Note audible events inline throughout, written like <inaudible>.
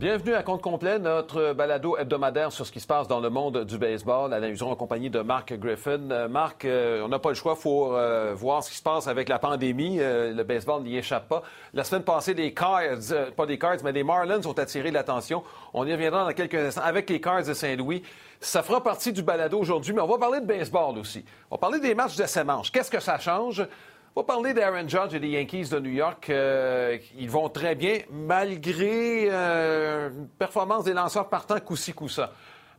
Bienvenue à Compte complet, notre balado hebdomadaire sur ce qui se passe dans le monde du baseball. À la en compagnie de Mark Griffin. Euh, Marc, euh, on n'a pas le choix, il faut euh, voir ce qui se passe avec la pandémie. le baseball n'y échappe pas. La semaine passée, les Cards, pas des Cards, mais les Marlins ont attiré l'attention. On y reviendra dans quelques instants avec les Cards de Saint-Louis. Ça fera partie du balado aujourd'hui, mais on va parler de baseball aussi. On va parler des matchs de ces manches. Qu'est-ce que ça change? On va parler d'Aaron Judge et des Yankees de New York. Euh, ils vont très bien, malgré euh, une performance des lanceurs partant coup-ci.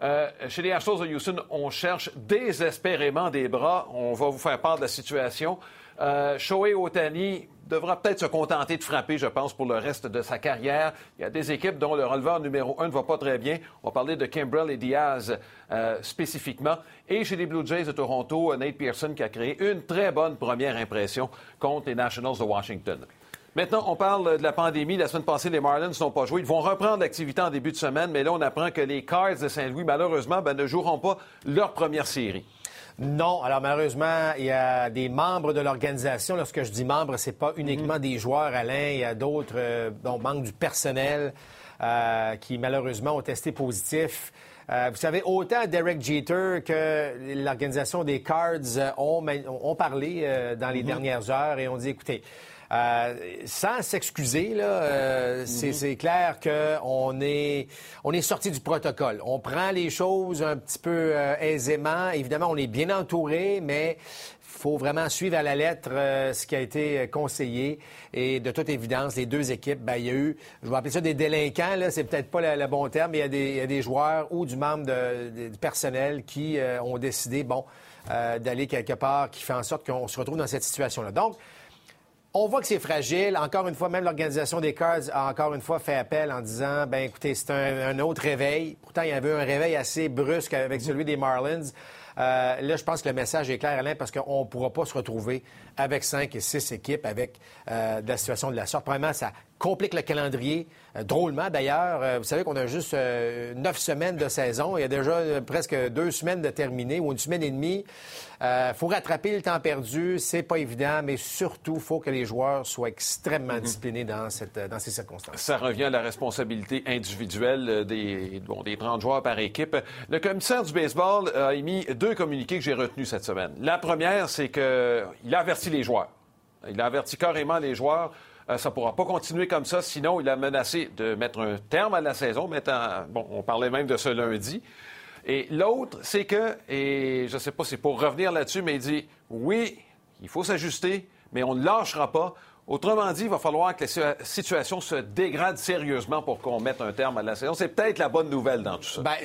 Euh, chez les Astros de Houston, on cherche désespérément des bras. On va vous faire part de la situation. Euh, Shohei Otani devra peut-être se contenter de frapper, je pense, pour le reste de sa carrière. Il y a des équipes dont le releveur numéro un ne va pas très bien. On va parler de Kimbrell et Diaz euh, spécifiquement. Et chez les Blue Jays de Toronto, Nate Pearson qui a créé une très bonne première impression contre les Nationals de Washington. Maintenant, on parle de la pandémie. La semaine passée, les Marlins n'ont pas joué. Ils vont reprendre l'activité en début de semaine, mais là, on apprend que les Cards de Saint-Louis, malheureusement, ben, ne joueront pas leur première série. Non. Alors, malheureusement, il y a des membres de l'organisation. Lorsque je dis membres, c'est pas uniquement des joueurs, Alain. Il y a d'autres, euh, manque du personnel euh, qui, malheureusement, ont testé positif. Euh, vous savez, autant Derek Jeter que l'organisation des Cards ont, ont parlé euh, dans les mm-hmm. dernières heures et ont dit, écoutez, euh, sans s'excuser, là, euh, mhm. c'est clair qu'on est, on est sorti du protocole. On prend les choses un petit peu euh, aisément. Évidemment, on est bien entouré, mais faut vraiment suivre à la lettre ce qui a été conseillé. Et de toute évidence, les deux équipes, ben, il y a eu, je vais appeler ça des délinquants, c'est peut-être pas le, bon terme, mais il y, a des, il des, joueurs ou du membre de, du personnel qui ont décidé, bon, d'aller quelque part, qui fait en sorte qu'on se retrouve dans cette situation-là. Donc, on voit que c'est fragile. Encore une fois, même l'organisation des Cards a encore une fois fait appel en disant, ben écoutez, c'est un, autre réveil. Pourtant, il y avait un réveil assez brusque avec celui des Marlins. Euh, là, je pense que le message est clair, Alain, parce qu'on ne pourra pas se retrouver avec cinq et six équipes avec euh, la situation de la sorte. Premièrement, ça complique le calendrier. Euh, drôlement, d'ailleurs, euh, vous savez qu'on a juste euh, neuf semaines de saison. Il y a déjà presque deux semaines de terminer ou une semaine et demie. Il faut rattraper le temps perdu. C'est pas évident, mais surtout, il faut que les joueurs soient extrêmement mhm. disciplinés dans, cette, dans ces circonstances. Ça revient à la responsabilité individuelle des, bon, des 30 joueurs par équipe. Le commissaire du baseball a émis deux communiqués que j'ai retenus cette semaine. La première, c'est qu'il a averti les joueurs. Il a averti carrément les joueurs ça ne pourra pas continuer comme ça, sinon il a menacé de mettre un terme à la saison. Mettant, bon, on parlait même de ce lundi. Et l'autre, c'est que, et je ne sais pas si c'est pour revenir là-dessus, mais il dit oui, il faut s'ajuster, mais on ne lâchera pas. Autrement dit, il va falloir que la situation se dégrade sérieusement pour qu'on mette un terme à la saison. C'est peut-être la bonne nouvelle dans tout ça. Bien,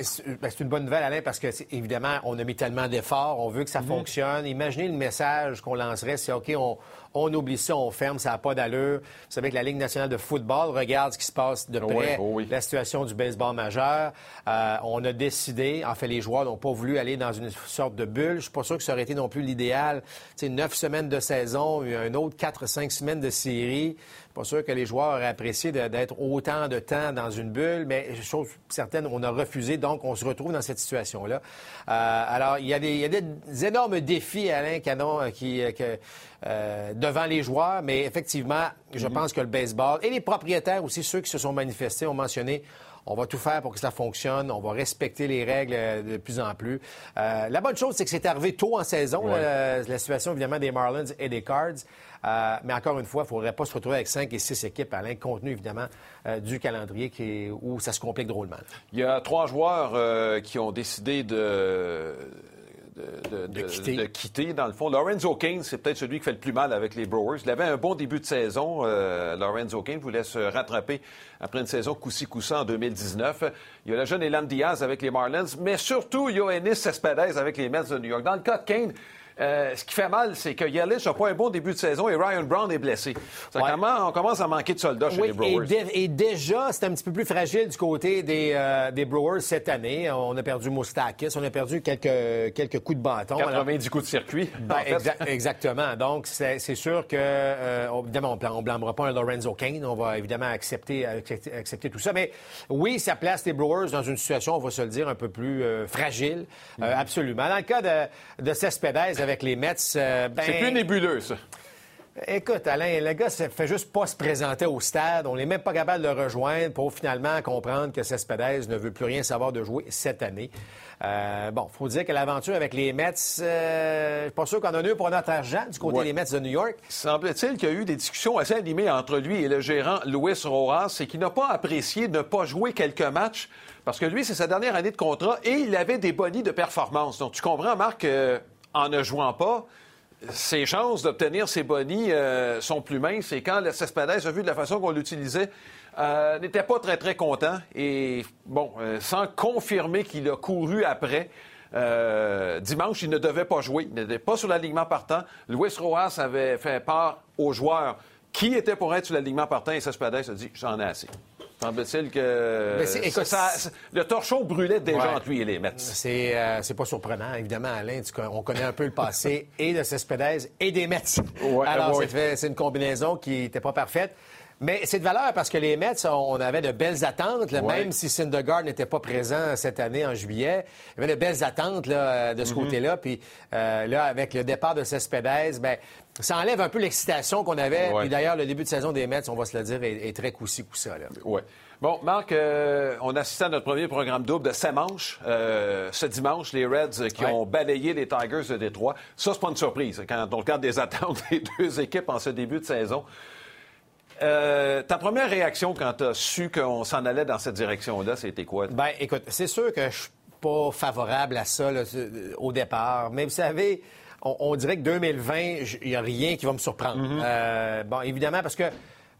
ben, c'est une bonne nouvelle, Alain, parce que, évidemment, on a mis tellement d'efforts, on veut que ça mhm. fonctionne. Imaginez le message qu'on lancerait, c'est OK, on, on oublie ça, on ferme, ça n'a pas d'allure. Vous savez que la Ligue nationale de football regarde ce qui se passe de près, oh la situation du baseball majeur. Euh, on a décidé, en fait, les joueurs n'ont pas voulu aller dans une sorte de bulle. Je suis pas sûr que ça aurait été non plus l'idéal. C'est neuf semaines de saison, un autre quatre, cinq semaines de série pas sûr que les joueurs auraient apprécié d'être autant de temps dans une bulle, mais chose certaine, on a refusé, donc on se retrouve dans cette situation-là. Euh, alors, il y, a des, énormes défis, Alain Canon, euh, qui, euh, devant les joueurs, mais effectivement, je mm-hmm. pense que le baseball et les propriétaires aussi, ceux qui se sont manifestés, ont mentionné on va tout faire pour que ça fonctionne. On va respecter les règles de plus en plus. la bonne chose, c'est que c'est arrivé tôt en saison, la, situation évidemment des Marlins et des Cards. Euh, mais encore une fois, il ne faudrait pas se retrouver avec cinq et six équipes à l'incontenu, évidemment, euh, du calendrier qui où ça se complique drôlement. Il y a trois joueurs euh, qui ont décidé de de, quitter. dans le fond. Lorenzo Kane, c'est peut-être celui qui fait le plus mal avec les Brewers. Il avait un bon début de saison. Lorenzo Kane voulait se rattraper après une saison coussi coussa en 2019. Il y a le jeune Elan Diaz avec les Marlins, mais surtout Yoenis Cespedes avec les Mets de New York. Dans le cas de Kane, euh, ce qui fait mal, c'est que Yelich n'a pas un bon début de saison et Ryan Brown est blessé. on commence à manquer de soldats chez les Brewers. Et, déjà, c'est un petit peu plus fragile du côté des, euh, des, Brewers cette année. On a perdu Moustakis, on a perdu quelques, quelques coups de bâton. 90 coups de circuit. Ben, exactement. Donc, c'est sûr que, euh, évidemment, on ne blâmera pas un Lorenzo Kane. On va évidemment accepter, accepter, tout ça. Mais oui, ça place les Brewers dans une situation, on va se le dire, un peu plus fragile. Mm-hmm. absolument. Dans le cas de, de Cespedes, avec les Mets. Euh, ben, c'est plus nébuleux, ça. Écoute, Alain, le gars ne fait juste pas se présenter au stade. On n'est même pas capable de le rejoindre pour finalement comprendre que Cespedes ne veut plus rien savoir de jouer cette année. Euh, bon, il faut dire que l'aventure avec les Mets, euh, je suis pas sûr qu'on en a eu pour notre argent du côté des Mets de New York. Semble-t-il qu'il y a eu des discussions assez animées entre lui et le gérant Luis Rojas et qu'il n'a pas apprécié de ne pas jouer quelques matchs parce que lui, c'est sa dernière année de contrat et il avait des bonnies de performance. Donc, tu comprends, Marc, euh, en ne jouant pas, ses chances d'obtenir ses bonnies euh, sont plus minces. Et quand Cespedes a vu de la façon qu'on l'utilisait, euh, n'était pas très, très content. Et bon, euh, sans confirmer qu'il a couru après, dimanche, il ne devait pas jouer. Il n'était pas sur l'alignement partant. Luis Rojas avait fait part aux joueurs qui étaient pour être sur l'alignement partant et Cespedes a dit J'en ai assez. Semble-t-il que le torchon brûlait déjà entre lui et les Mets. Euh, c'est pas surprenant, évidemment, Alain. on connaît un peu le passé <laughs> et de Cespedes et des Mets. Alors, c'est une combinaison qui n'était pas parfaite. Mais c'est de valeur parce que les Mets, on avait de belles attentes, même si Syndergaard n'était pas présent cette année en juillet. Il y avait de belles attentes de ce mm-hmm. côté-là. Puis euh, là, avec le départ de Cespedes, ben, ça enlève un peu l'excitation qu'on avait. Puis d'ailleurs, le début de saison des Mets, on va se le dire, est, très coussi coussa. Oui. Bon, Marc, euh, on assisté à notre premier programme double de 7 manches. Euh, ce dimanche, les Reds qui ont balayé les Tigers de Détroit. Ça, c'est pas une surprise quand on regarde des <laughs> attentes des deux équipes en ce début de saison. Euh, ta première réaction quand tu as su qu'on s'en allait dans cette direction-là, c'était quoi? Ben, écoute, c'est sûr que je suis pas favorable à ça au départ. Mais vous savez, on, dirait que 2020, il n'y a rien qui va me surprendre. Mm-hmm. Euh, bon, évidemment, parce que, euh,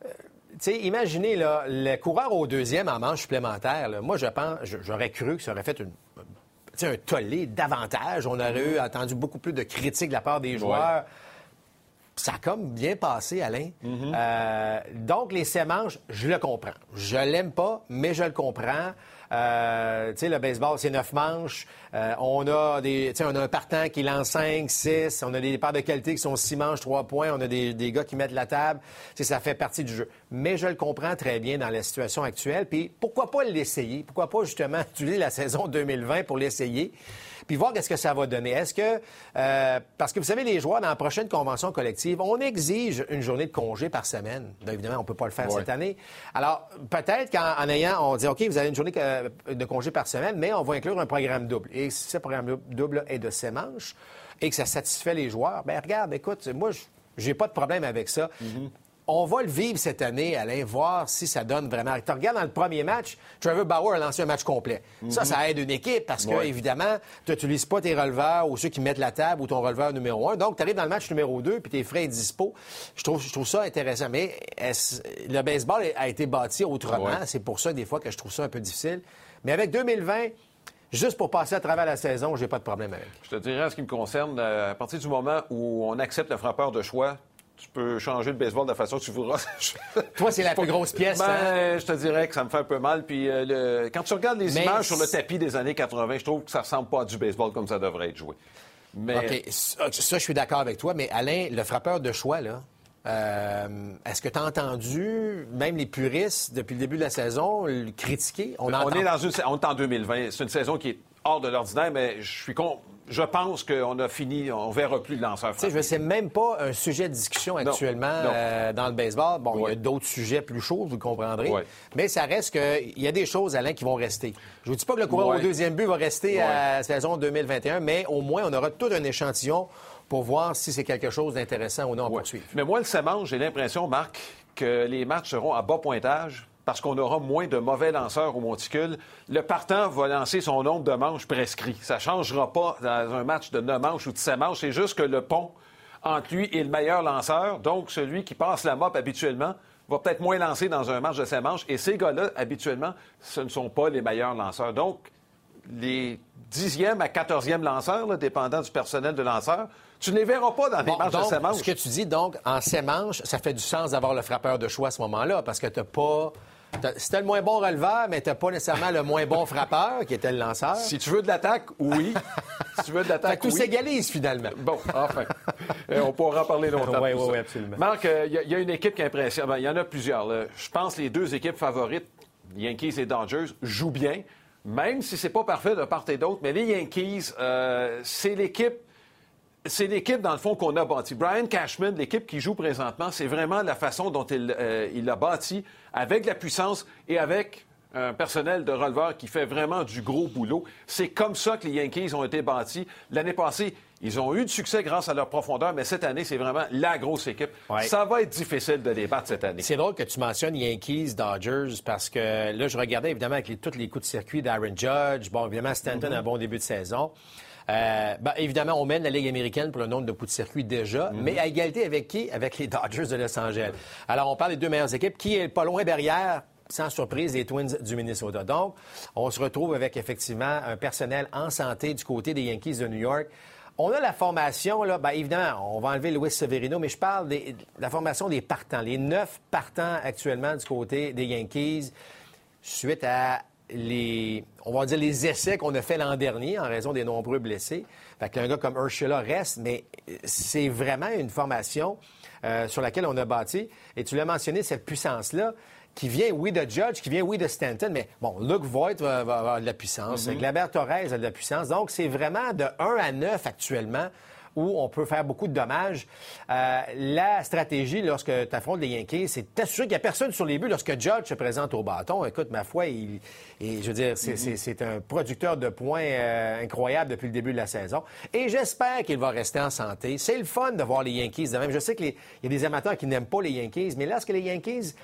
tu sais, imaginez, là, le coureur au deuxième en manche supplémentaire, moi, je pense, j'aurais cru que ça aurait fait une, un tollé davantage. On aurait eu entendu beaucoup plus de critiques de la part des joueurs ça a comme bien passé, Alain. Euh, donc, les sémanches, je le comprends. Je l'aime pas, mais je le comprends. Euh, tu sais, le baseball, c'est neuf manches. Euh, on a des, on a un partant qui lance cinq, six. On a des départs de qualité qui sont six manches, trois points. On a des, des gars qui mettent la table. ça fait partie du jeu. Mais je le comprends très bien dans la situation actuelle. Puis pourquoi pas l'essayer? Pourquoi pas justement <laughs> utiliser la saison 2020 pour l'essayer? puis voir qu'est-ce que ça va donner. Est-ce que, euh, parce que vous savez, les joueurs, dans la prochaine convention collective, on exige une journée de congé par semaine. évidemment, on ne peut pas le faire cette année. Alors, peut-être qu'en ayant, on dit, OK, vous avez une journée de congé par semaine, mais on va inclure un programme double. Et si ce programme double est de ces manches et que ça satisfait les joueurs, ben regarde, écoute, moi, j'ai pas de problème avec ça. Mm-hmm on va le vivre cette année, Alain, voir si ça donne vraiment. Tu regardes dans le premier match, Trevor Bauer a lancé un match complet. Ça, ça aide une équipe parce que, évidemment, tu n'utilises pas tes releveurs ou ceux qui mettent la table ou ton releveur numéro un. Donc, tu arrives dans le match numéro deux puis tes frais et dispo. Je trouve, je trouve ça intéressant. Mais le baseball a été bâti autrement? C'est pour ça, des fois, que je trouve ça un peu difficile. Mais avec 2020, Juste pour passer à travers la saison, j'ai pas de problème avec. Je te dirais, en ce qui me concerne, euh, à partir du moment où on accepte le frappeur de choix, tu peux changer le baseball de la façon que tu voudras. <laughs> Toi, c'est la plus grosse pièce. Ben, hein? Je te dirais que ça me fait un peu mal. Puis euh, quand tu regardes les images sur le tapis des années 80, je trouve que ça ressemble pas à du baseball comme ça devrait être joué. Mais... OK, ça, je suis d'accord avec toi. Mais Alain, le frappeur de choix, là, euh, est-ce que tu as entendu, même les puristes, depuis le début de la saison, le critiquer? On, est dans une, on est en 2020. C'est une saison qui est hors de l'ordinaire, mais je suis con je pense qu'on a fini, on verra plus de lanceurs sais, Je sais même pas un sujet de discussion actuellement euh, dans le baseball. Bon, il y a d'autres sujets plus chauds, vous comprendrez. Mais ça reste qu'il y a des choses, Alain, qui vont rester. Je vous dis pas que le coureur au deuxième but va rester à la saison 2021, mais au moins, on aura tout un échantillon pour voir si c'est quelque chose d'intéressant ou non à poursuivre. Mais moi, le Samange, j'ai l'impression, Marc, que les matchs seront à bas pointage parce qu'on aura moins de mauvais lanceurs au monticule, le partant va lancer son nombre de manches prescrit. Ça ne changera pas dans un match de 9 manches ou de 7 manches. C'est juste que le pont entre lui et le meilleur lanceur, donc celui qui passe la mop habituellement, va peut-être moins lancer dans un match de 7 manches. Et ces gars-là, habituellement, ce ne sont pas les meilleurs lanceurs. Donc, les dixième à quatorzième lanceurs, dépendant du personnel de lanceur, tu ne les verras pas dans les matchs de 7 manches. Ce que tu dis, donc, en 7 manches, ça fait du sens d'avoir le frappeur de choix à ce moment-là, parce que tu n'as pas c'était le moins bon releveur, mais t'as pas nécessairement le moins bon frappeur, qui était le lanceur. Si tu veux de l'attaque, oui. si tu veux de l'attaque, oui. Tout s'égalise, finalement. Bon, enfin. Euh, on pourra en parler longtemps. oui, oui, absolument. Marc, il euh, y, a une équipe qui impressionne. Ben, il y en a plusieurs. Je pense que les deux équipes favorites, Yankees et Dodgers, jouent bien, même si c'est pas parfait de part et d'autre. Mais les Yankees, euh, c'est l'équipe c'est l'équipe, dans le fond, qu'on a bâti. Brian Cashman, l'équipe qui joue présentement, c'est vraiment la façon dont il, euh, l'a bâti, avec la puissance et avec un personnel de releveur qui fait vraiment du gros boulot. C'est comme ça que les Yankees ont été bâtis. L'année passée, ils ont eu du succès grâce à leur profondeur, mais cette année, c'est vraiment la grosse équipe. Ça va être difficile de les battre cette année. C'est drôle que tu mentionnes Yankees, Dodgers, parce que là, je regardais évidemment avec les, tous les coups de circuit d'Aaron Judge. Bon, évidemment, Stanton a un bon début de saison. Euh, ben, évidemment, on mène la Ligue américaine pour le nombre de coups de circuit déjà, mhm. mais à égalité avec qui? Avec les Dodgers de Los Angeles. Alors, on parle des deux meilleures équipes. Qui est pas loin derrière? sans surprise, les Twins du Minnesota. Donc, on se retrouve avec effectivement un personnel en santé du côté des Yankees de New York. On a la formation, là, bien évidemment, on va enlever Luis Severino, mais je parle de la formation des partants. Les neuf partants actuellement du côté des Yankees, suite à les, on va dire, les essais qu'on a fait l'an dernier en raison des nombreux blessés. Fait qu'un gars comme Urshela reste, mais c'est vraiment une formation euh, sur laquelle on a bâti. Et tu l'as mentionné, cette puissance-là qui vient, oui, de Judge, qui vient, oui, de Stanton, mais bon, Luke Voigt va, avoir de la puissance, mm Torres a de la puissance. Donc, c'est vraiment de 1 à 9 actuellement où on peut faire beaucoup de dommages. Euh, la stratégie, lorsque tu affrontes les Yankees, c'est t'assurer qu'il n'y a personne sur les buts lorsque Judge se présente au bâton. Écoute, ma foi, il, je veux dire, c'est mm-hmm. un producteur de points euh, incroyable depuis le début de la saison. Et j'espère qu'il va rester en santé. C'est le fun de voir les Yankees de même. Je sais qu'il y a des amateurs qui n'aiment pas les Yankees, mais lorsque les Yankees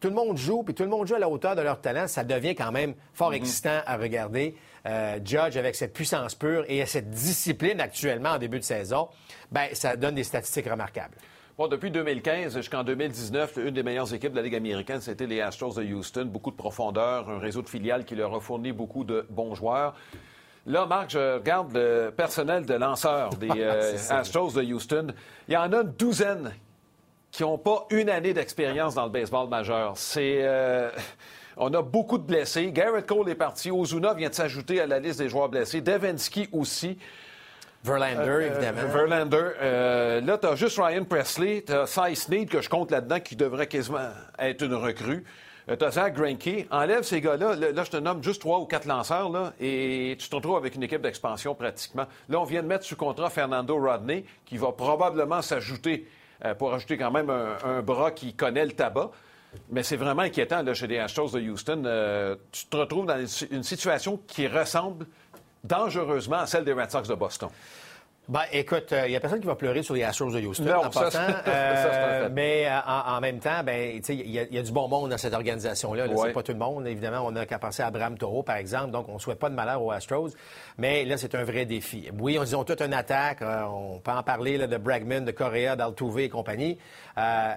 tout le monde joue, puis tout le monde joue à la hauteur de leur talent, ça devient quand même fort mm-hmm. excitant à regarder. Euh, Judge avec cette puissance pure et cette discipline actuellement en début de saison, ben ça donne des statistiques remarquables. Bon, depuis 2015 jusqu'en 2019, une des meilleures équipes de la Ligue américaine, c'était les Astros de Houston. Beaucoup de profondeur, un réseau de filiales qui leur a fourni beaucoup de bons joueurs. Là, Marc, je regarde le personnel de lanceurs des <laughs> euh, Astros de Houston. Il y en a une douzaine qui n'ont pas une année d'expérience dans le baseball majeur. C'est. Euh, on a beaucoup de blessés. Garrett Cole est parti. Ozuna vient de s'ajouter à la liste des joueurs blessés. Devensky aussi. Verlander, euh, évidemment. Verlander. Euh, là, tu as juste Ryan Presley. Tu as Cy Snead, que je compte là-dedans, qui devrait quasiment être une recrue. tu as Zach Greinke. Enlève ces gars-là. Là, je te nomme juste trois ou quatre lanceurs, là, et tu te retrouves avec une équipe d'expansion pratiquement. Là, on vient de mettre sous contrat Fernando Rodney, qui va probablement s'ajouter euh, pour ajouter quand même un, bras qui connaît le tabac. Mais c'est vraiment inquiétant là, chez les Astros de Houston. Euh, tu te retrouves dans une situation qui ressemble dangereusement à celle des Red Sox de Boston. Ben, écoute, il euh, n'y a personne qui va pleurer sur les Astros de Houston en passant. <laughs> Euh, mais euh, en, même temps, ben, il y, y, a du bon monde dans cette organisation-là. C'est pas tout le monde. Évidemment, on a qu'à penser à Abraham Toro, par exemple. Donc, on ne souhaite pas de malheur aux Astros. Mais là, c'est un vrai défi. Oui, ils ont toute une attaque. on peut en parler là, de Bregman, de Correa, d'Altuve et compagnie.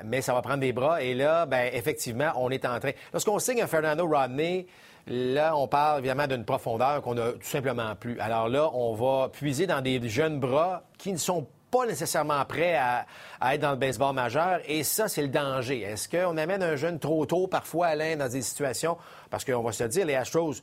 mais ça va prendre des bras. Et là, ben, effectivement, on est en train. Lorsqu'on signe un Fernando Rodney, Là, on parle évidemment d'une profondeur qu'on n'a tout simplement plus. Alors là, on va puiser dans des jeunes bras qui ne sont pas nécessairement prêts à, être dans le baseball majeur. Et ça, c'est le danger. Est-ce qu'on amène un jeune trop tôt, parfois, Alain, dans des situations? Parce qu'on va se dire, les Astros,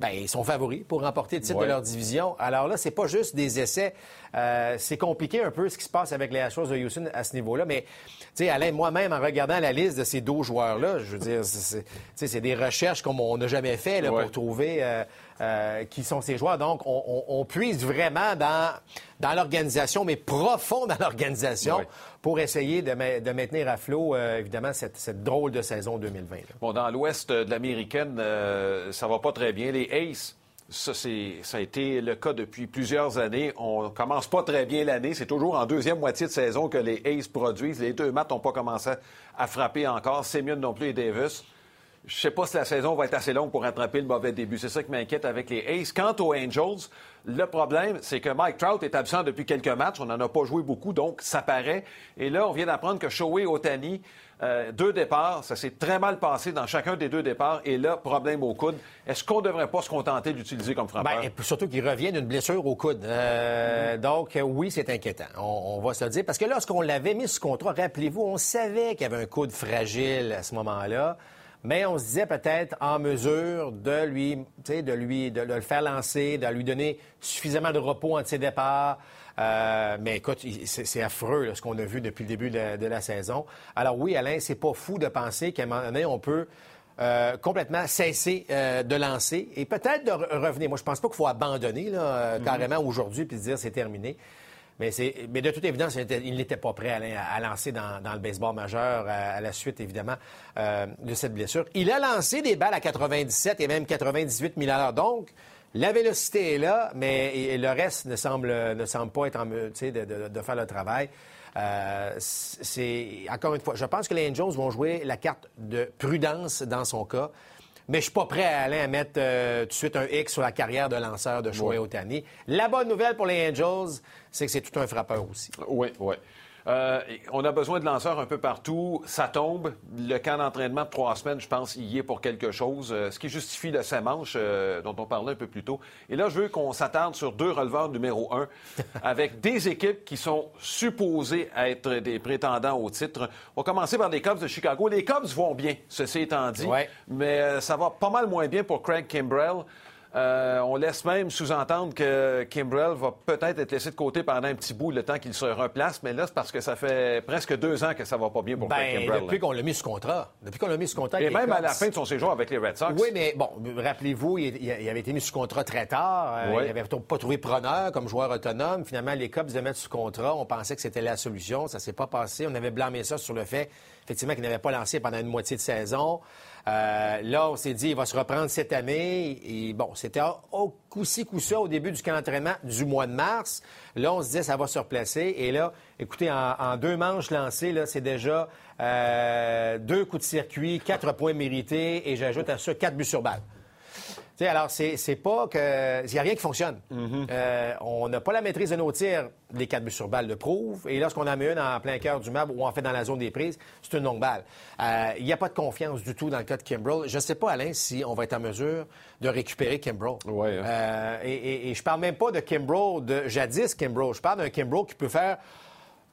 ben, ils sont favoris pour remporter le titre de leur division. Alors là, c'est pas juste des essais. Euh, c'est compliqué un peu ce qui se passe avec les Astros de Houston à ce niveau-là. Mais, tu sais, Alain, moi-même, en regardant la liste de ces 12 joueurs-là, je veux dire, c'est des recherches comme on n'a jamais fait pour trouver euh, euh, qui sont ces joueurs. Donc, on, puise vraiment dans, dans l'organisation, mais profond dans l'organisation, pour essayer de, maintenir à flot, euh, évidemment, cette, drôle de saison 2020. Bon, dans l'ouest de l'américaine, euh, ça va pas très bien. Les Aces, ça, ça a été le cas depuis plusieurs années. On commence pas très bien l'année. C'est toujours en deuxième moitié de saison que les Aces produisent. Les deux maths n'ont pas commencé à frapper encore. Semyon non plus et Davis. Je ne sais pas si la saison va être assez longue pour rattraper le mauvais début. C'est ça qui m'inquiète avec les Aces. Quant aux Angels, le problème, c'est que Mike Trout est absent depuis quelques matchs. On n'en a pas joué beaucoup, donc ça paraît. Et là, on vient d'apprendre que Shohei Otani, euh, deux départs, ça s'est très mal passé dans chacun des deux départs. Et là, problème au coude. Est-ce qu'on ne devrait pas se contenter d'utiliser comme frappeur? Bien, surtout qu'il revient d'une blessure au coude. Euh, donc, oui, c'est inquiétant. On, on, va se le dire. Parce que lorsqu'on l'avait mis sous contrat, rappelez-vous, on savait qu'il y avait un coude fragile à ce moment-là mais on se disait peut-être en mesure de lui, de lui, de, le faire lancer, de lui donner suffisamment de repos entre ses départs. Euh, mais écoute, c'est affreux ce qu'on a vu depuis le début de, la saison. Alors oui, Alain, c'est pas fou de penser qu'à un moment donné, on peut euh, complètement cesser euh, de lancer et peut-être de revenir. Moi, je pense pas qu'il faut abandonner là, mm-hmm. carrément aujourd'hui puis dire c'est terminé. Mais, mais de toute évidence, il n'était pas prêt à, lancer dans, le baseball majeur à, la suite, évidemment, euh, de cette blessure. Il a lancé des balles à 97 et même 98 000 à Donc, la vélocité est là, mais le reste ne semble, ne semble pas être en mesure de, de, faire le travail. Euh, c'est encore une fois, je pense que les Angels vont jouer la carte de prudence dans son cas. Mais je suis pas prêt à aller à mettre euh, tout de suite un X sur la carrière de lanceur de Shohei Otani. La bonne nouvelle pour les Angels, c'est que c'est tout un frappeur aussi. Oui, oui. Euh, on a besoin de lanceurs un peu partout. Ça tombe. Le camp d'entraînement de trois semaines, je pense, y est pour quelque chose. Euh, ce qui justifie le Saint-Manche, euh, dont on parlait un peu plus tôt. Et là, je veux qu'on s'attarde sur deux releveurs numéro un, <laughs> avec des équipes qui sont supposées être des prétendants au titre. On va commencer par les Cubs de Chicago. Les Cubs vont bien, ceci étant dit. Mais ça va pas mal moins bien pour Craig Kimbrell. Euh, on laisse même sous-entendre que Kimbrell va peut-être être laissé de côté pendant un petit bout le temps qu'il se replace, mais là, c'est parce que ça fait presque deux ans que ça va pas bien pour ben, Kimbrell. Depuis qu'on l'a mis sous contrat. Depuis qu'on l'a mis sous contrat. Et même à la fin de son séjour avec les Red Sox. Oui, mais bon, rappelez-vous, il, avait été mis sous contrat très tard. Euh, il n'avait pas trouvé preneur comme joueur autonome. Finalement, les Cubs de mettre sous contrat. On pensait que c'était la solution. Ça s'est pas passé. On avait blâmé ça sur le fait, effectivement, qu'il n'avait pas lancé pendant une moitié de saison. Euh, là, on s'est dit, il va se reprendre cette année. Et bon, c'était au coup-ci, coup-ça au début du camp du mois de mars. Là, on se disait, ça va se replacer. Et là, écoutez, en, deux manches lancées, là, c'est déjà euh, deux coups de circuit, quatre points mérités, et j'ajoute à ça quatre buts sur balle alors, c'est pas que. Il n'y a rien qui fonctionne. Mm-hmm. Euh, on n'a pas la maîtrise de nos tirs. Les quatre buts sur balle le prouvent. Et lorsqu'on en met une en plein cœur du map ou en fait dans la zone des prises, c'est une longue balle. Euh, il n'y a pas de confiance du tout dans le cas de Kimbrell. Je ne sais pas, Alain, si on va être en mesure de récupérer Kimbrell. Ouais, hein. euh, et, et, je parle même pas de Kimbrell de jadis Kimbrell. Je parle d'un Kimbrell qui peut faire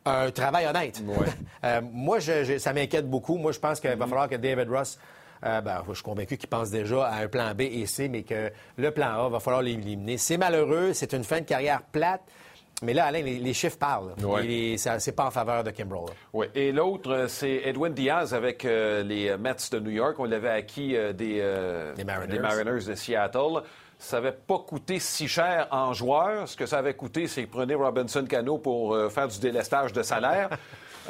un travail honnête. <laughs> moi, ça m'inquiète beaucoup. Moi, je pense qu'il va mm-hmm. falloir que David Ross euh, ben, je suis convaincu qu'il pense déjà à un plan B et C, mais que le plan A va falloir l'éliminer. C'est malheureux, c'est une fin de carrière plate. Mais là, Alain, les, chiffres parlent. C'est pas en faveur de Kimbrell. Oui. Et l'autre, euh, c'est Edwin Diaz avec euh, les Mets de New York. On l'avait acquis des, Mariners. de Seattle. Ça n'avait pas coûté si cher en joueur. Ce que ça avait coûté, c'est prenez Robinson Cano pour faire du délestage de salaire. <laughs>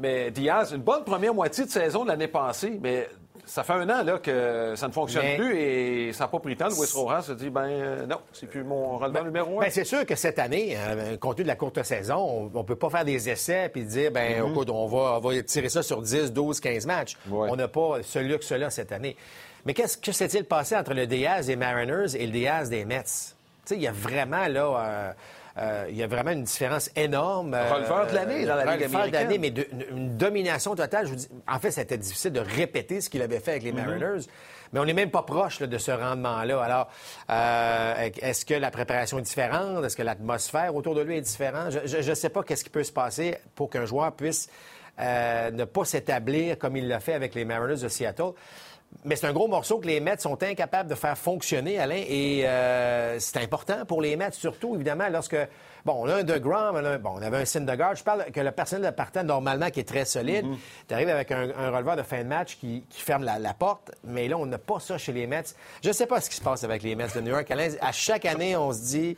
mais Diaz, une bonne première moitié de saison de l'année passée, mais ça fait un an là, que ça ne fonctionne plus et ça n'a pas pris le temps. Louis Rojas se dit ben euh, non, c'est plus mon ben, numéro un. Ben, c'est sûr que cette année, euh, compte tenu de la courte saison, on ne peut pas faire des essais et dire ben mhm. on, va, on va tirer ça sur 10, 12, 15 matchs. On n'a pas ce luxe-là cette année. Mais qu'est-ce que s'est-il passé entre le Diaz des Mariners et le Diaz des Mets? Il y a vraiment là. Euh, euh, il y a vraiment une différence énorme. Euh, releveur de l'année dans la Ligue américaine. de l'année, mais une domination totale. Je vous dis, en fait, c'était difficile de répéter ce qu'il avait fait avec les mhm. Mariners. Mais on n'est même pas proche de ce rendement-là. Alors, euh, est-ce que la préparation est différente? Est-ce que l'atmosphère autour de lui est différente? Je ne sais pas qu'est-ce qui peut se passer pour qu'un joueur puisse ne pas s'établir comme il l'a fait avec les Mariners de Seattle. Mais c'est un gros morceau que les Mets sont incapables de faire fonctionner, Alain, et euh, c'est important pour les Mets, surtout, évidemment, lorsque, bon, on a un DeGrom, on, a, bon, on avait un Syndergaard. Je parle que le personnel de partant, normalement, qui est très solide, mm-hmm. tu arrives avec un, releveur de fin de match qui, ferme la, porte, mais là, on n'a pas ça chez les Mets. Je ne sais pas ce qui se passe avec les Mets de New York, Alain. À chaque année, on se dit...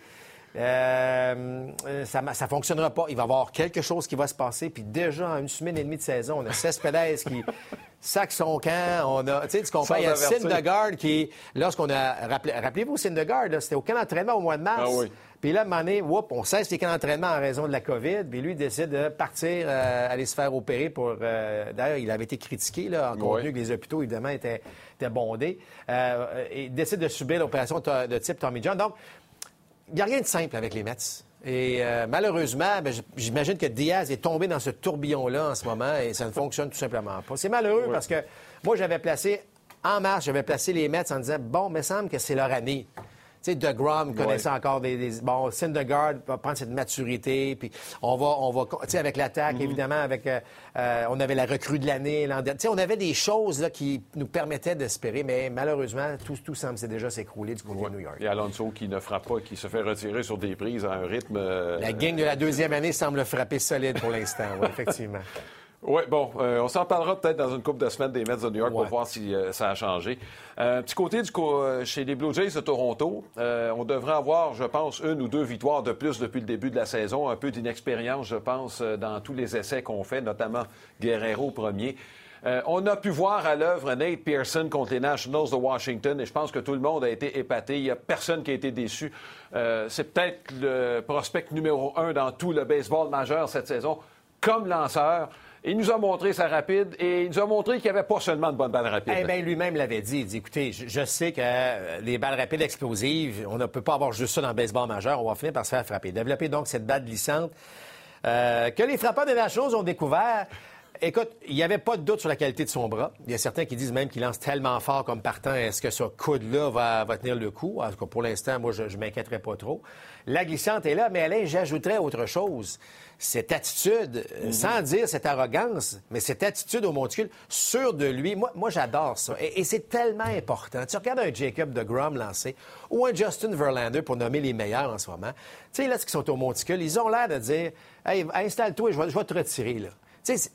Euh, ça ne fonctionnera pas. Il va y avoir quelque chose qui va se passer. Puis déjà, en une semaine et demie de saison, on a Cespedes qui <laughs> sac son camp. On a, tu sais, tu comprends, il y a Syndergaard qui, lorsqu'on a, rappelez-vous Syndergaard, c'était au camp d'entraînement au mois de mars. Ah puis là, à un moment donné, on cesse les camps d'entraînement en raison de la COVID. Puis lui, il décide de partir, euh, aller se faire opérer pour... Euh, d'ailleurs, il avait été critiqué, là, en contenu que les hôpitaux, évidemment, étaient, étaient bondés. Euh, il décide de subir l'opération de type Tommy John. Donc, il n'y a rien de simple avec les Mets. Et euh, malheureusement, ben, j'imagine que Diaz est tombé dans ce tourbillon-là en ce moment et ça ne fonctionne tout simplement pas. C'est malheureux parce que moi, j'avais placé, en mars, j'avais placé les Mets en disant, bon, il me semble que c'est leur année sais, DeGrom connaissait encore des, des, Bon, Syndergaard va prendre cette maturité, puis on va, on va, tu sais, avec l'attaque, mm-hmm. évidemment, avec, euh, euh, on avait la recrue de l'année l'an dernier. Tu sais, on avait des choses là qui nous permettaient d'espérer, mais malheureusement, tout, tout semble déjà s'écrouler du côté de New York. Et Alonso qui ne frappe pas, qui se fait retirer sur des prises à un rythme. Euh, la gang de la deuxième année semble frapper solide pour l'instant, oui, effectivement. <laughs> Oui, bon, euh, on s'en parlera peut-être dans une couple de semaines des Mets de New York pour voir si euh, ça a changé. Euh, petit côté du chez les Blue Jays de Toronto, on devrait avoir, je pense, une ou deux victoires de plus depuis le début de la saison. Un peu d'inexpérience, je pense, dans tous les essais qu'on fait, notamment Guerrero premier. on a pu voir à l'œuvre Nate Pearson contre les Nationals de Washington et je pense que tout le monde a été épaté. Il n'y a personne qui a été déçu. C'est peut-être le prospect numéro un dans tout le baseball majeur cette saison comme lanceur. Il nous a montré sa rapide et il nous a montré qu'il n'y avait pas seulement de bonnes balles rapides. Eh bien, lui-même l'avait dit. Il dit, écoutez, je, sais que euh, les balles rapides explosives, on ne peut pas avoir juste ça dans le baseball majeur. On va finir par se faire frapper. Développer donc cette balle glissante euh, que les frappeurs des Nationals ont découvert. Écoute, il n'y avait pas de doute sur la qualité de son bras. Il y a certains qui disent même qu'il lance tellement fort comme partant. Est-ce que ce coude-là va, tenir le coup? En tout cas, pour l'instant, moi, je ne m'inquiéterais pas trop. La glissante est là, mais Alain, j'ajouterais autre chose cette attitude, mhm. sans dire cette arrogance, mais cette attitude au monticule, sûr de lui, moi, moi j'adore ça. Et, c'est tellement important. Tu regardes un Jacob de Grom lancé ou un Justin Verlander pour nommer les meilleurs en ce moment. Tu sais, là, ce qui sont au monticule, ils ont l'air de dire Hey, installe-toi et je vais, je vais te retirer, là. Tu sais,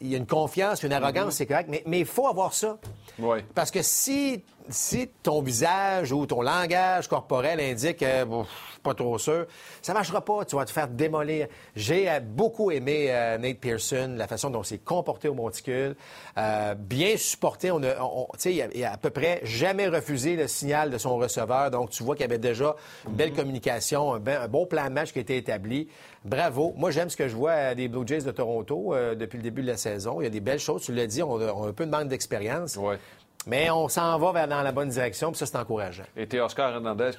il y a une confiance, une arrogance, mhm. c'est correct, mais il faut avoir ça. Oui. Parce que si, si ton visage ou ton langage corporel indique euh, bon, pas trop sûr, ça marchera pas, tu vas te faire démolir. J'ai euh, beaucoup aimé euh, Nate Pearson, la façon dont il s'est comporté au monticule, bien supporté. On, sais, il, a, à peu près jamais refusé le signal de son receveur, donc tu vois qu'il y avait déjà une belle mhm. communication, un, un, bon plan de match qui a été établi. Bravo. Moi, j'aime ce que je vois des Blue Jays de Toronto depuis le début de la saison. Il y a des belles choses, tu l'as dit, on a, un peu de manque d'expérience. Ouais. Mais on s'en va vers dans la bonne direction, puis ça, c'est encourageant. Et Oscar Hernandez,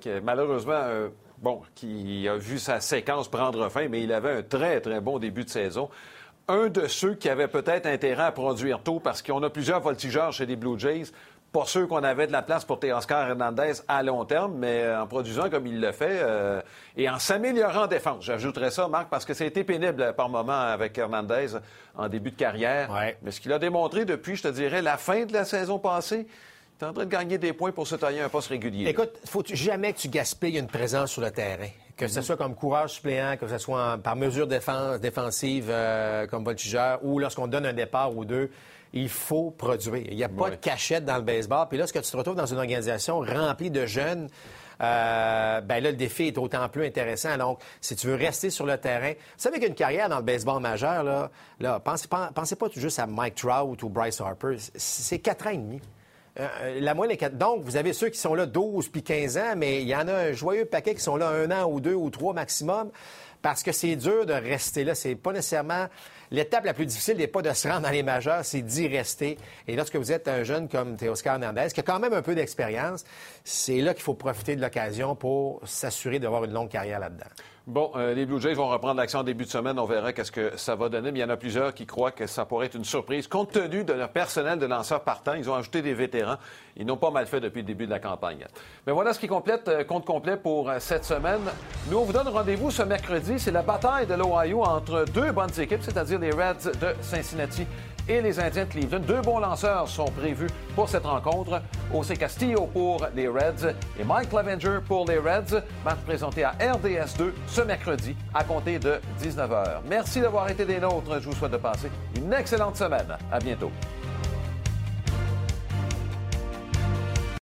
qui, malheureusement, euh, bon, qui a vu sa séquence prendre fin, mais il avait un très, très bon début de saison. Un de ceux qui avait peut-être intérêt à produire tôt, parce qu'on a plusieurs voltigeurs chez les Blue Jays, pas sûr qu'on avait de la place pour Oscar Hernandez à long terme, mais euh, en produisant comme il le fait euh, et en s'améliorant en défense. J'ajouterais ça, Marc, parce que ça a été pénible par moment avec Hernandez en début de carrière. Mais ce qu'il a démontré depuis, je te dirais, la fin de la saison passée, il est en train de gagner des points pour se tailler un poste régulier. Écoute, faut jamais que tu gaspilles une présence sur le terrain. Que ce mm-hmm. soit comme coureur suppléant, que ce soit par mesure défense, défensive euh, comme voltigeur, ou lorsqu'on donne un départ ou deux il faut produire. Il n'y a pas de cachette dans le baseball. Puis là, ce que tu te retrouves dans une organisation remplie de jeunes, euh, ben là, le défi est d'autant plus intéressant. Donc, si tu veux rester sur le terrain, vous savez qu'une carrière dans le baseball majeur, là, là pensez, pensez pas juste à Mike Trout ou Bryce Harper. C'est quatre ans et demi. Euh, euh, la moyenne est quatre. Donc, vous avez ceux qui sont là 12 puis 15 ans, mais il y en a un joyeux paquet qui sont là un an ou deux ou trois maximum parce que c'est dur de rester là. C'est pas nécessairement L'étape la plus difficile n'est pas de se rendre dans les majeurs, c'est d'y rester. Et lorsque vous êtes un jeune comme Théoscar Hernandez, qui a quand même un peu d'expérience, c'est là qu'il faut profiter de l'occasion pour s'assurer d'avoir une longue carrière là-dedans. Bon, euh, les Blue Jays vont reprendre l'action en début de semaine. On verra qu'est-ce que ça va donner. Mais il y en a plusieurs qui croient que ça pourrait être une surprise. Compte tenu de leur personnel de lanceurs partants, ils ont ajouté des vétérans. Ils n'ont pas mal fait depuis le début de la campagne. Mais voilà ce qui complète euh, compte complet pour euh, cette semaine. Nous, on vous donne rendez-vous ce mercredi. C'est la bataille de l'Ohio entre deux bonnes équipes, c'est-à-dire les Reds de Cincinnati et les Indiens de Cleveland. Deux bons lanceurs sont prévus pour cette rencontre. José Castillo pour les Reds et Mike Clevenger pour les Reds. Match présenté à RDS2 ce mercredi à compter de 19h. Merci d'avoir été des nôtres. Je vous souhaite de passer une excellente semaine. À bientôt.